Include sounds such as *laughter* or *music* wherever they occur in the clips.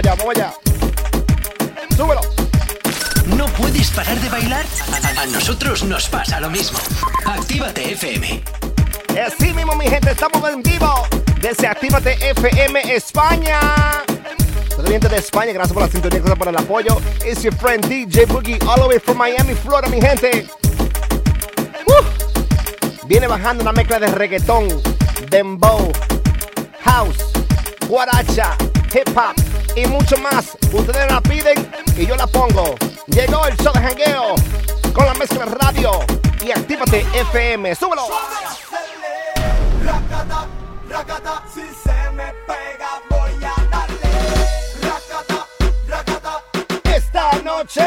allá, vamos allá. Súbelo. ¿No puedes parar de bailar? A, nosotros nos pasa lo mismo. Actívate FM. Así mismo, mi gente, estamos en vivo desde Actívate FM España. Saludos de España, gracias por la sintonía, gracias por el apoyo. It's your friend DJ Boogie, all the way from Miami, Florida, mi gente. Viene bajando una mezcla de reggaetón, dembow, house, guaracha, hip hop y mucho más. Ustedes la piden y yo la pongo. Llegó el show de jangueo con la mezcla radio y actívate FM. ¡Súbelo! si se me pega voy a darle. Esta noche.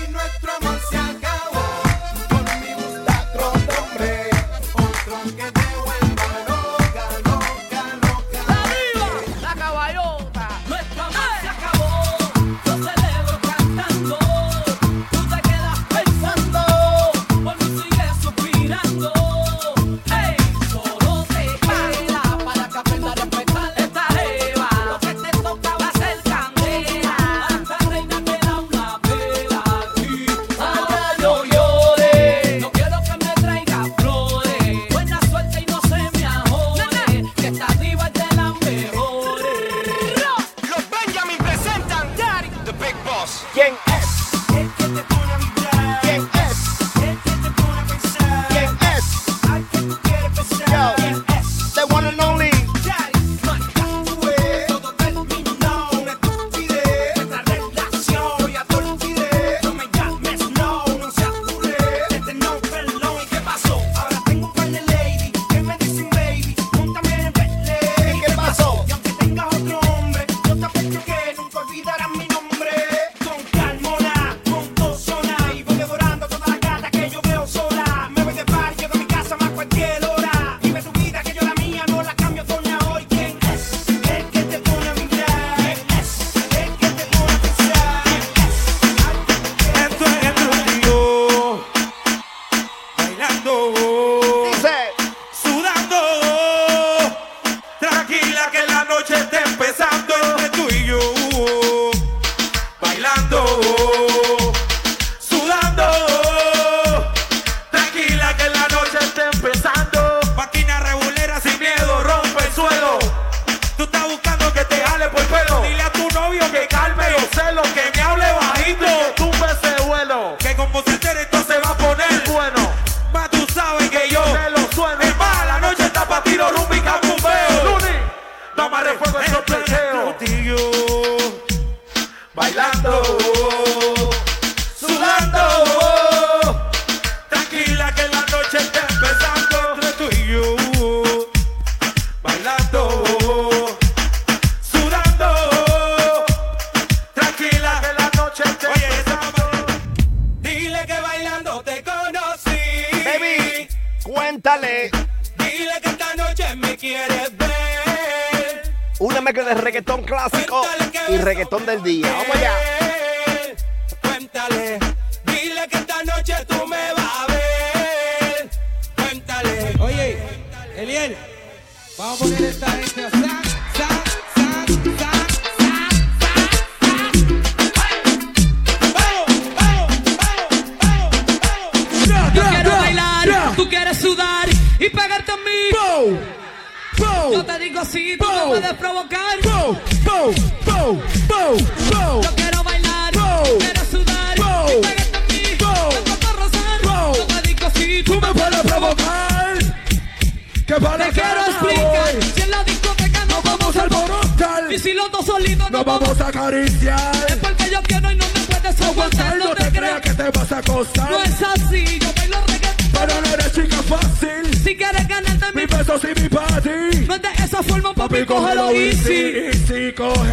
Yo te digo así,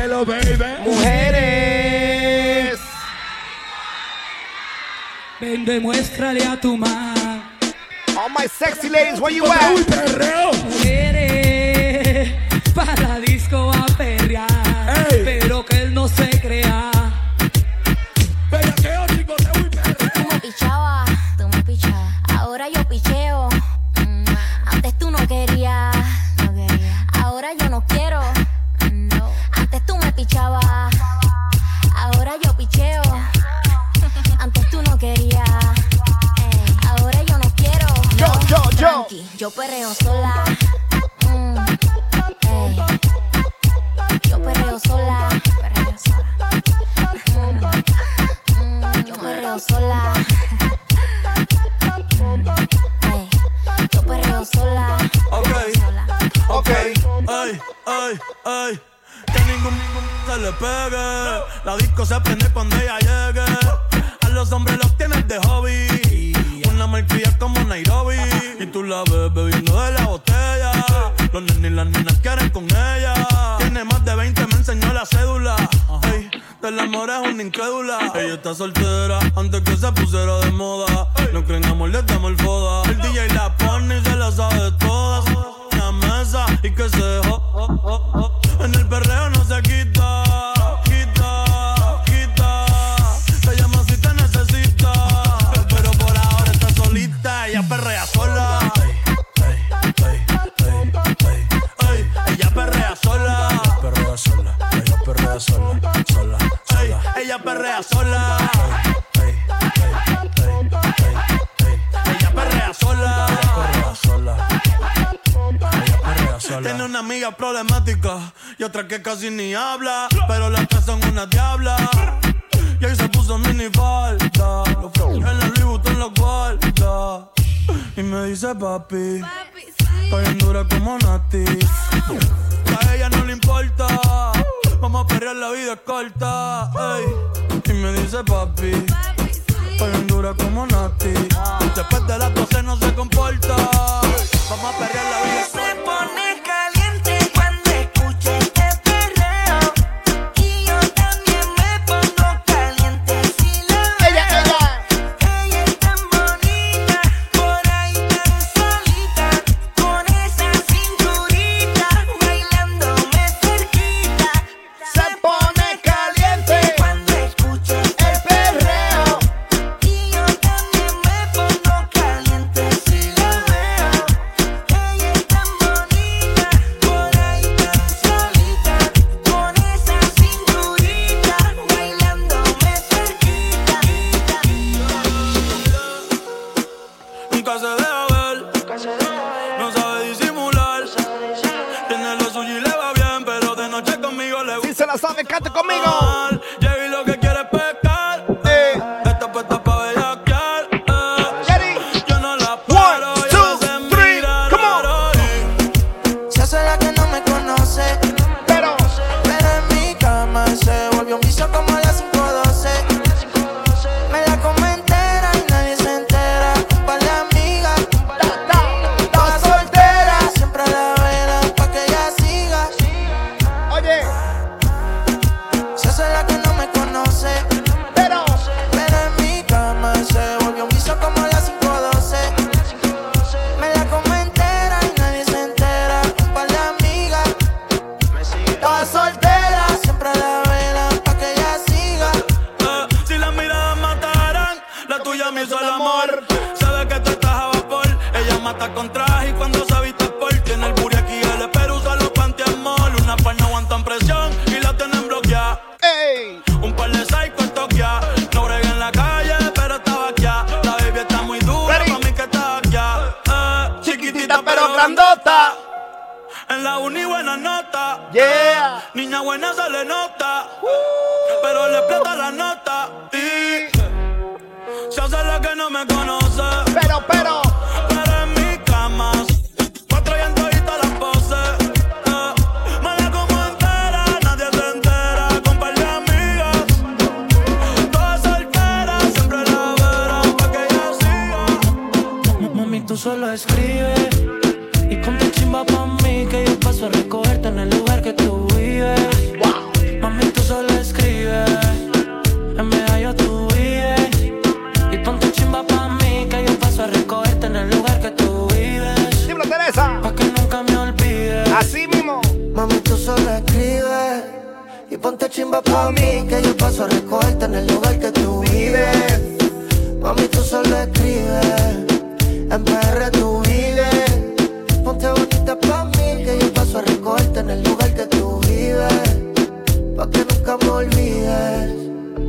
hello, baby. Mujeres. Ven, demuéstrale a tu man. All my sexy ladies, where you at? Mujeres, *laughs* para disco a perrear. Pero que él no se crea. Yo perreo sola. Tiene una amiga problemática y otra que casi ni habla. Pero las tres son una diabla. Y ahí se puso mini falta. En la Louis Vuitton lo guarda. Y me dice papi. papi sí. Dura como Nati. A ella no le importa. Vamos a perder la vida corta. Y me dice papi. papi sí. Dura como Nati. Oh. Después de las 12 no se comporta. Vamos a perder la vida corta.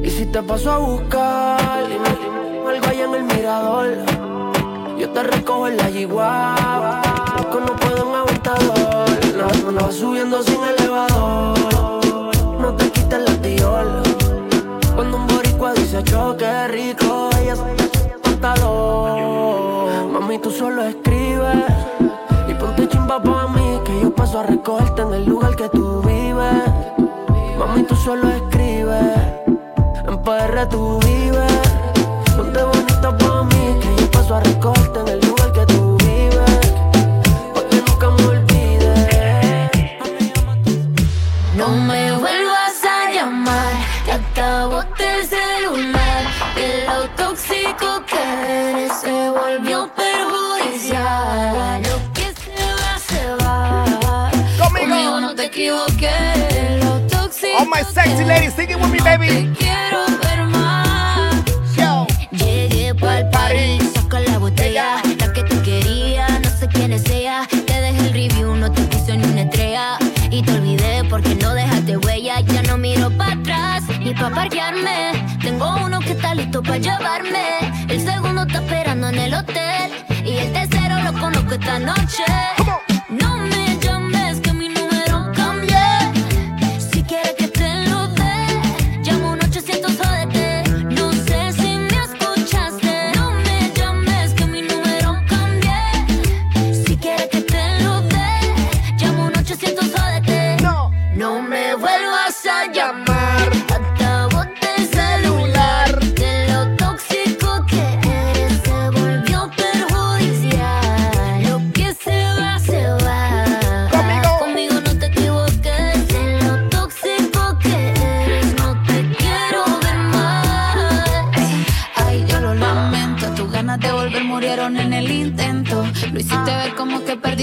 Y si te paso a buscar, dime algo ahí en el mirador. Yo te recojo en la yigua, que no puedo en aventador. No, no vas subiendo sin elevador. No te quites la tiola. Cuando un boricua dice choque rico, ella se pantalón. Mami, tú solo escribes y ponte chimba pa' mí que yo paso a recogerte en el lugar que tú. Mami, tú solo escribes, en PR tú vives. Sexy ladies, sing it with me, baby. Te quiero ver más. Yo. Llegué pa'l party, saca la botella, la que tú querías, no sé quién es ella. Te dejé el review, no te puse ni una estrella. Y te olvidé porque no dejaste huella. Ya no miro para atrás ni pa' parquearme. Tengo uno que está listo para llevarme. El segundo está esperando en el hotel. Y el tercero lo conozco esta noche.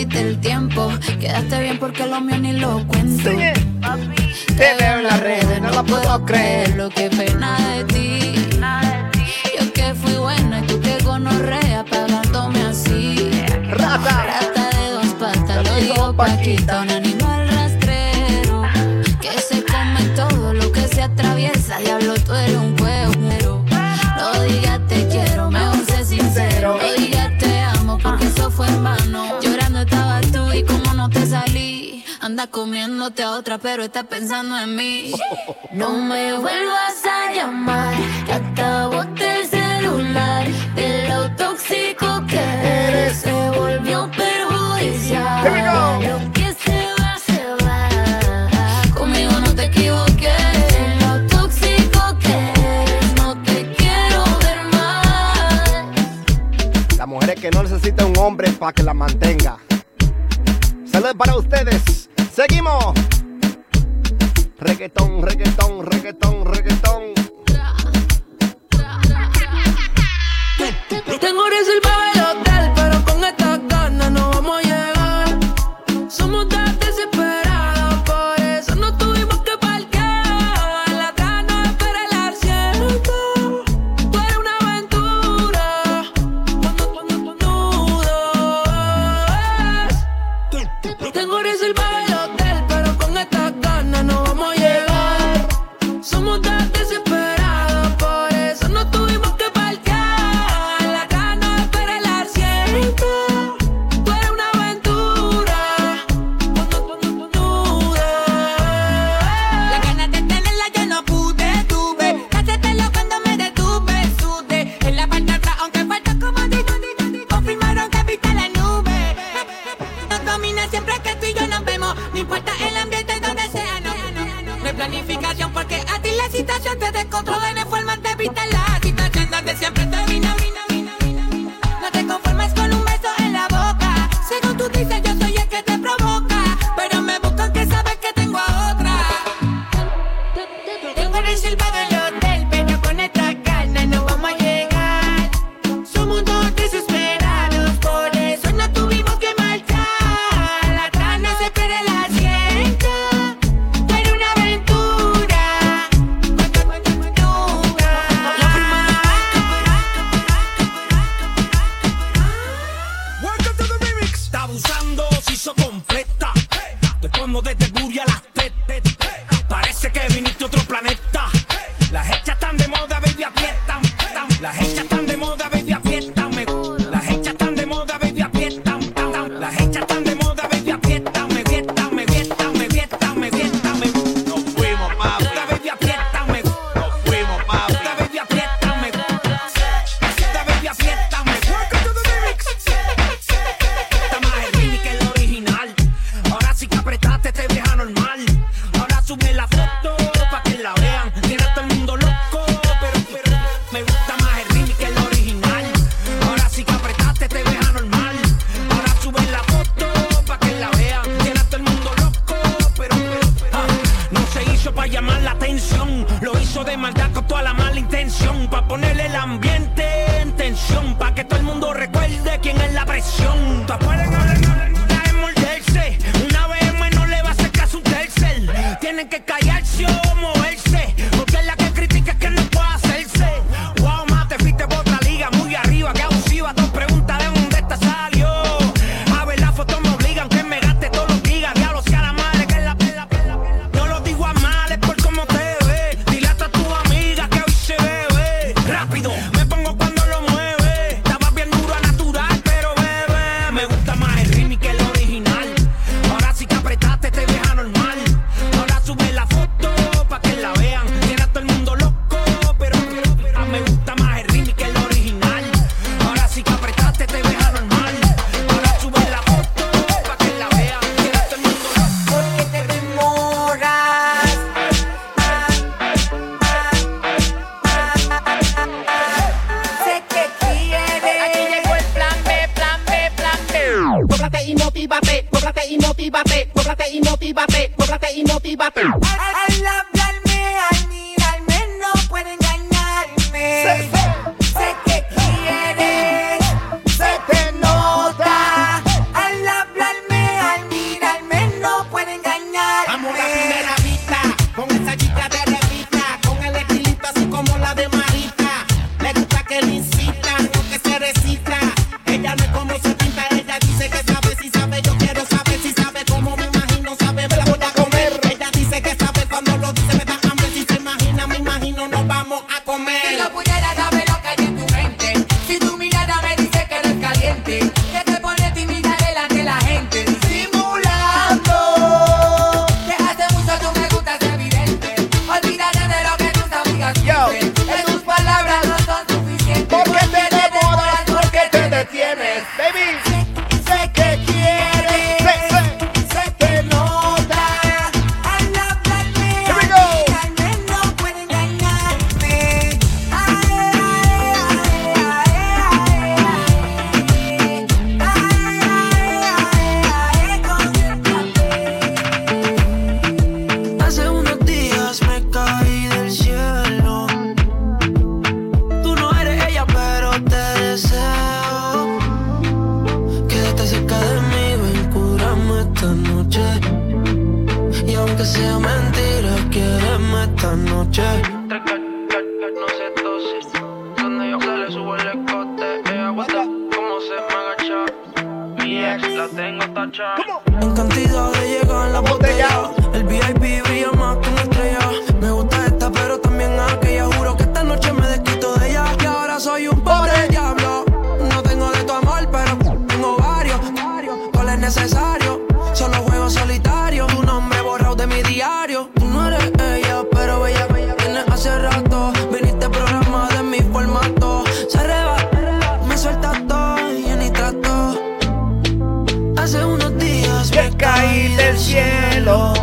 Perdiste el tiempo. Quedaste bien porque lo mío ni lo cuento. It. Te veo en las redes, no lo puedo creer. Lo que pena de ti. Yo que fui buena y tú que gonorrea pagándome así. Rata. Rata de dos patas, lo digo Paquita, un comiéndote a otra, pero estás pensando en mí. *laughs* No me vuelvas a llamar, que acabote el celular. De lo tóxico que eres se volvió perjudicial. Here we go. Lo que se va, se va. Conmigo no te equivoques. De lo tóxico que eres, no te quiero ver más. Las mujeres que no necesitan un hombre para que la mantenga. Saludos para ustedes. Seguimos. Reggaetón, reggaetón, reggaetón, reggaetón. Tengo reservado el hotel, pero con estas ganas no vamos a llegar. Somos tan desesperados, por eso no tuvimos que parquear. La gana espera el asiento. Tú eres una aventura. Cuando, cuando, cuando nudas. Tengo reservado el cielo.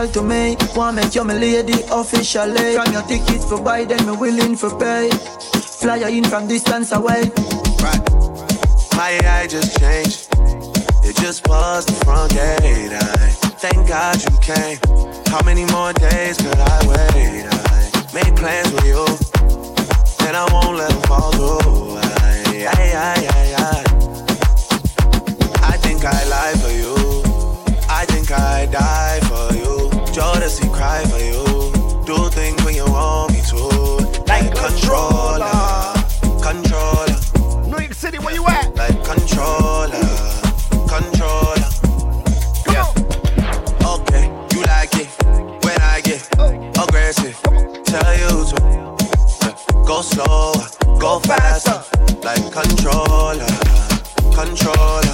special to me. Wanna make you my lady officially. From your tickets for buy, then me willing for pay. Fly in from distance away. Right. My eye just changed. It just was the front gate. I thank God you came. How many more days could I wait? I made plans with you, and I won't let them fall through. I, I, I, I, I. I think I lie for you. I think I die for Jealousy cry for you. Do things when you want me to. Like controller, controller. New York City, where you at? Like controller, controller. Come yeah. On. Okay, you like it when I get oh. aggressive. Tell you to go slower, go faster. Like controller, controller.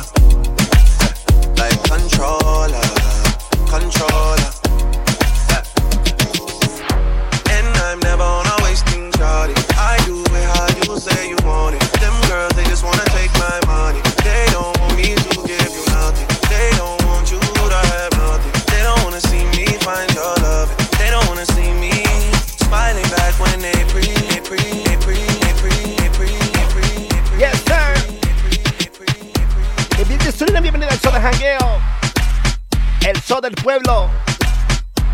Del pueblo.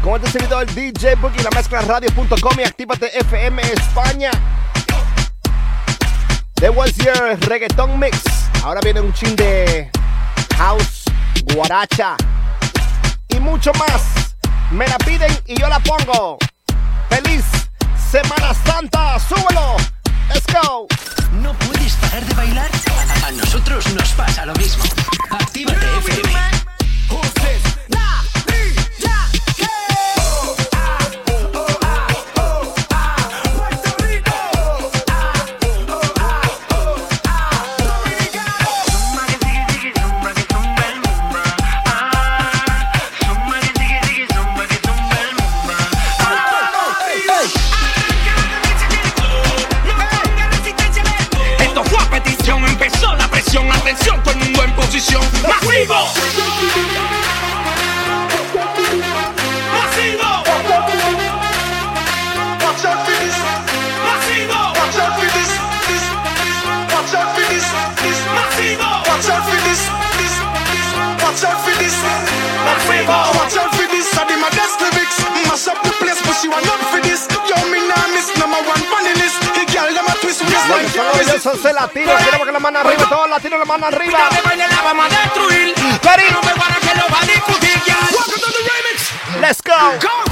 Con este servidor DJ Boogie, la mezcla radio.com y actívate FM España. That was your reggaeton mix. Ahora viene un chin de house, guaracha y mucho más. Me la piden y yo la pongo. ¡Feliz Semana Santa! ¡Súbelo! ¡Let's go! ¿No puedes parar de bailar? A, a nosotros nos pasa lo mismo. Actívate FM. En ¡Masivo! Watch out for this. ¡Masivo! Watch out for this. This. Watch out for this. This. Watch out for this. This. Watch out for this. Watch out for this. My best lyrics. Mash up the place, but she want up orgullosos de latinos, queremos que la mano arriba, todos latinos la mano arriba. La vamos a destruir. Ready? No me van a que lo va a discutir, ya. Welcome to the remix. Let's go. Go!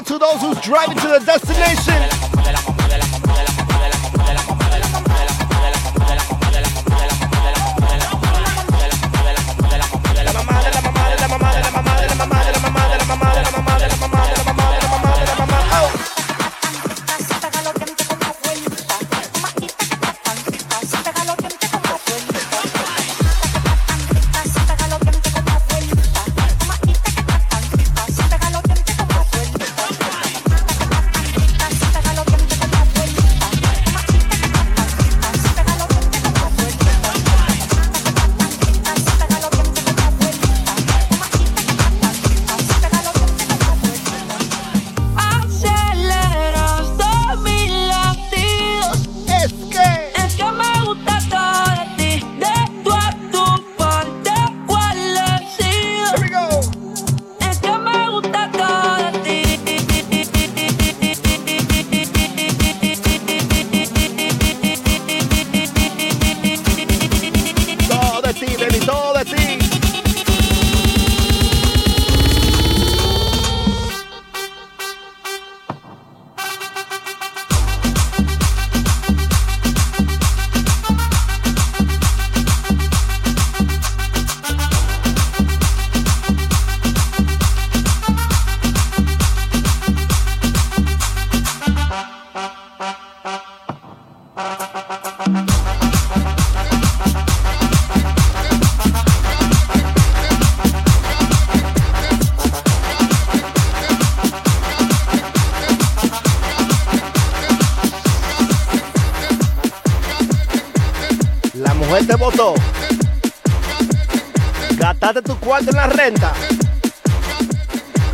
out to those who's driving to the destination.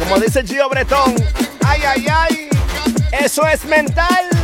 Como dice Gio Bretón, ay, ay, ay, eso es mental.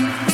Bye.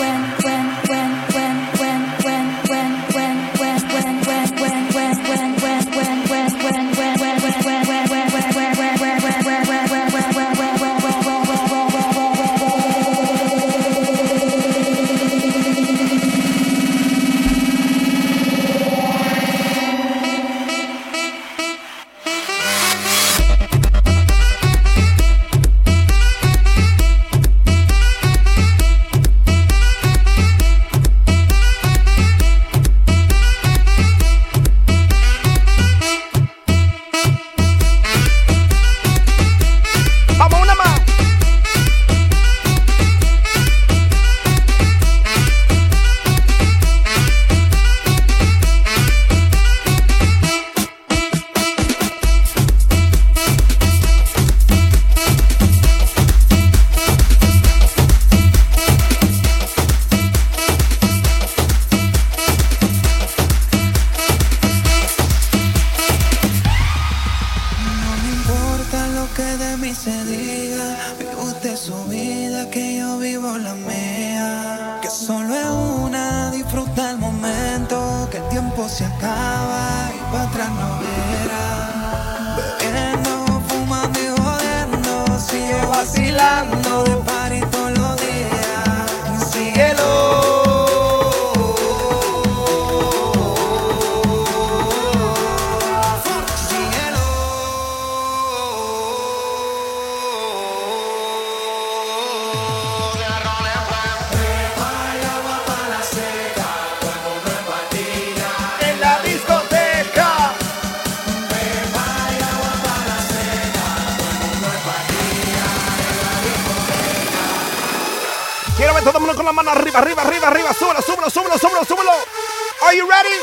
Todo el mundo con la mano arriba, arriba, arriba, arriba. Súbelo, súbelo, súbelo, súbelo, súbelo. Are you ready?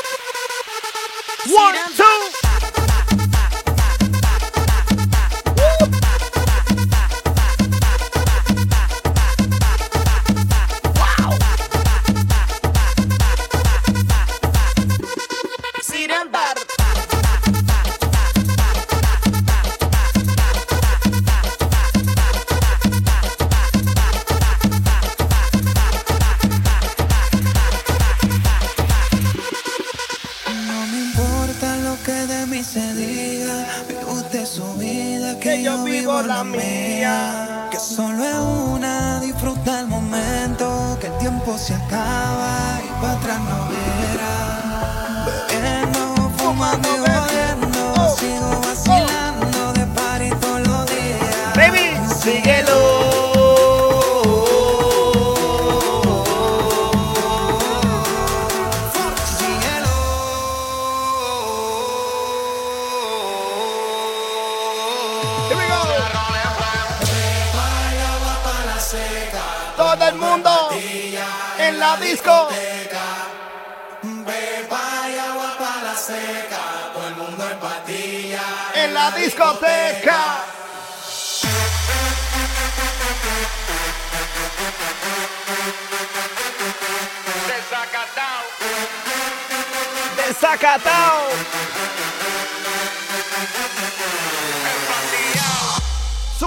One, two.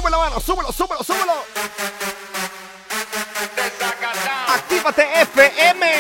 súbelo, mano, súbelo, súbelo, súbelo. Actívate FM.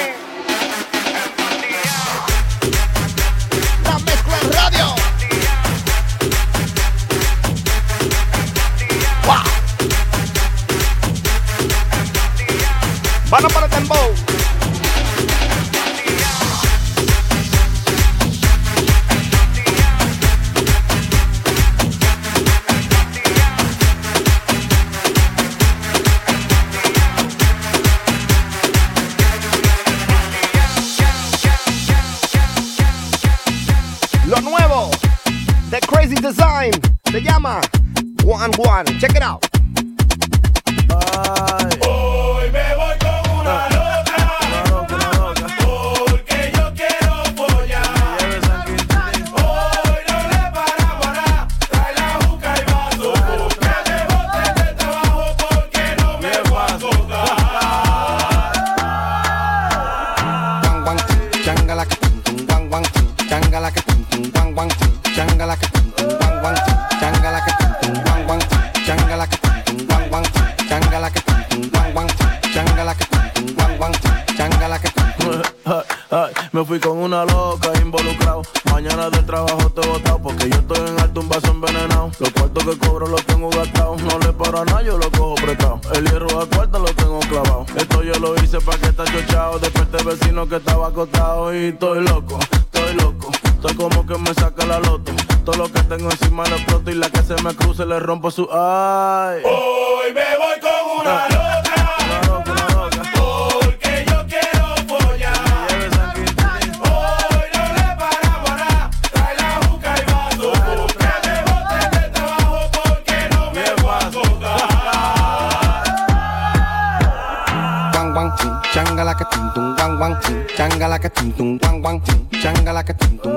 ting tung wang wang ting, changa like a ting tung.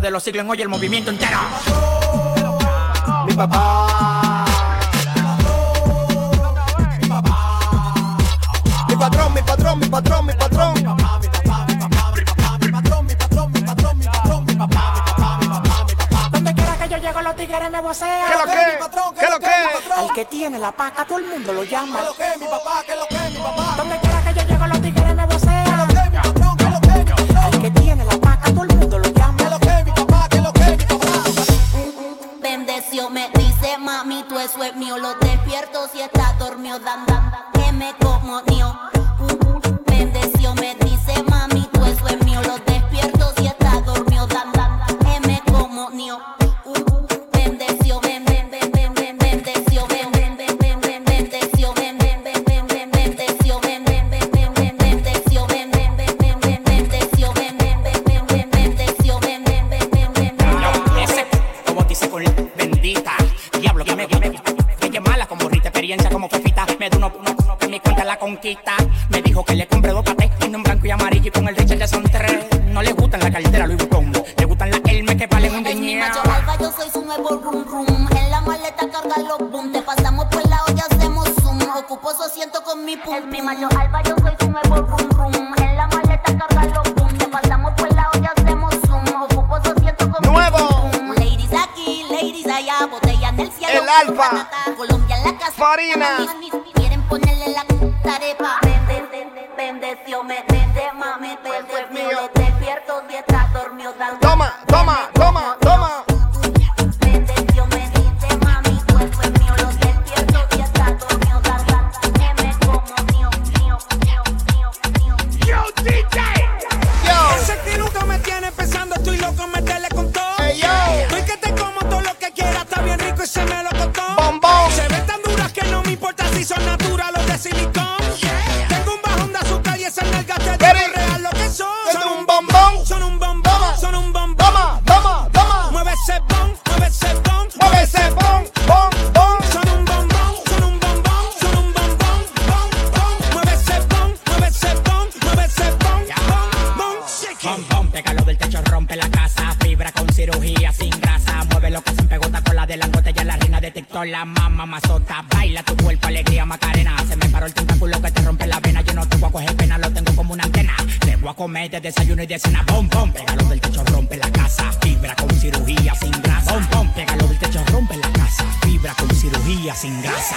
de los siglos hoy el movimiento entero. Mi papá. Mi papá. Mi patrón, mi patrón, mi patrón, mi patrón. Mi papá, mi papá, mi papá, mi papá, mi patrón, mi patrón, mi patrón, mi patrón, mi papá, mi papá, mi papá, mi papá. Donde quiera que yo llego los tigres me vocean. ¿Qué lo que? ¿Qué lo que? El que tiene la paca todo el mundo lo llama. ¿Qué lo que? Mi papá, ¿qué lo que? Mi papá. Donde quiera que yo llego los tigres. mamazota. Baila tu cuerpo, alegría, macarena. Se me paró el tentáculo que te rompe la vena. Yo no te voy a coger pena, lo tengo como una antena. Te voy a comer de desayuno y de cena. Bom, bom, pégalo del techo, rompe la casa. Fibra con cirugía sin grasa. Bom, bom, pégalo del techo, rompe la casa. Fibra con cirugía sin grasa.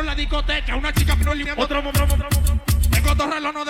en la discoteca. Una chica pero Otro, otro, otro, otro. Tengo dos relojes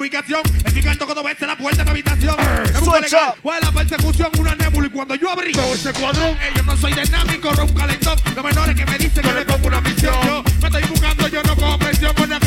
ubicación. En canto cuando ves la puerta de mi habitación. Suecha. Fue la persecución, una nébula. Y cuando yo abrí ese cuadrón, eh, yo no soy dinámico, rompo un calentón. Los menores que me dicen que le pongo una misión. Yo me estoy buscando, yo no cojo presión con la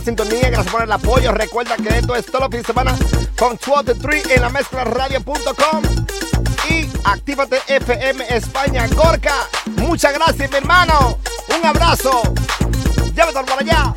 sintonía, gracias por el apoyo. Recuerda que esto es todo los fin de semana con 2 to 3 en la mezcla radio.com y Actívate FM España Gorka. Muchas gracias, mi hermano. Un abrazo. Llévatelo para allá.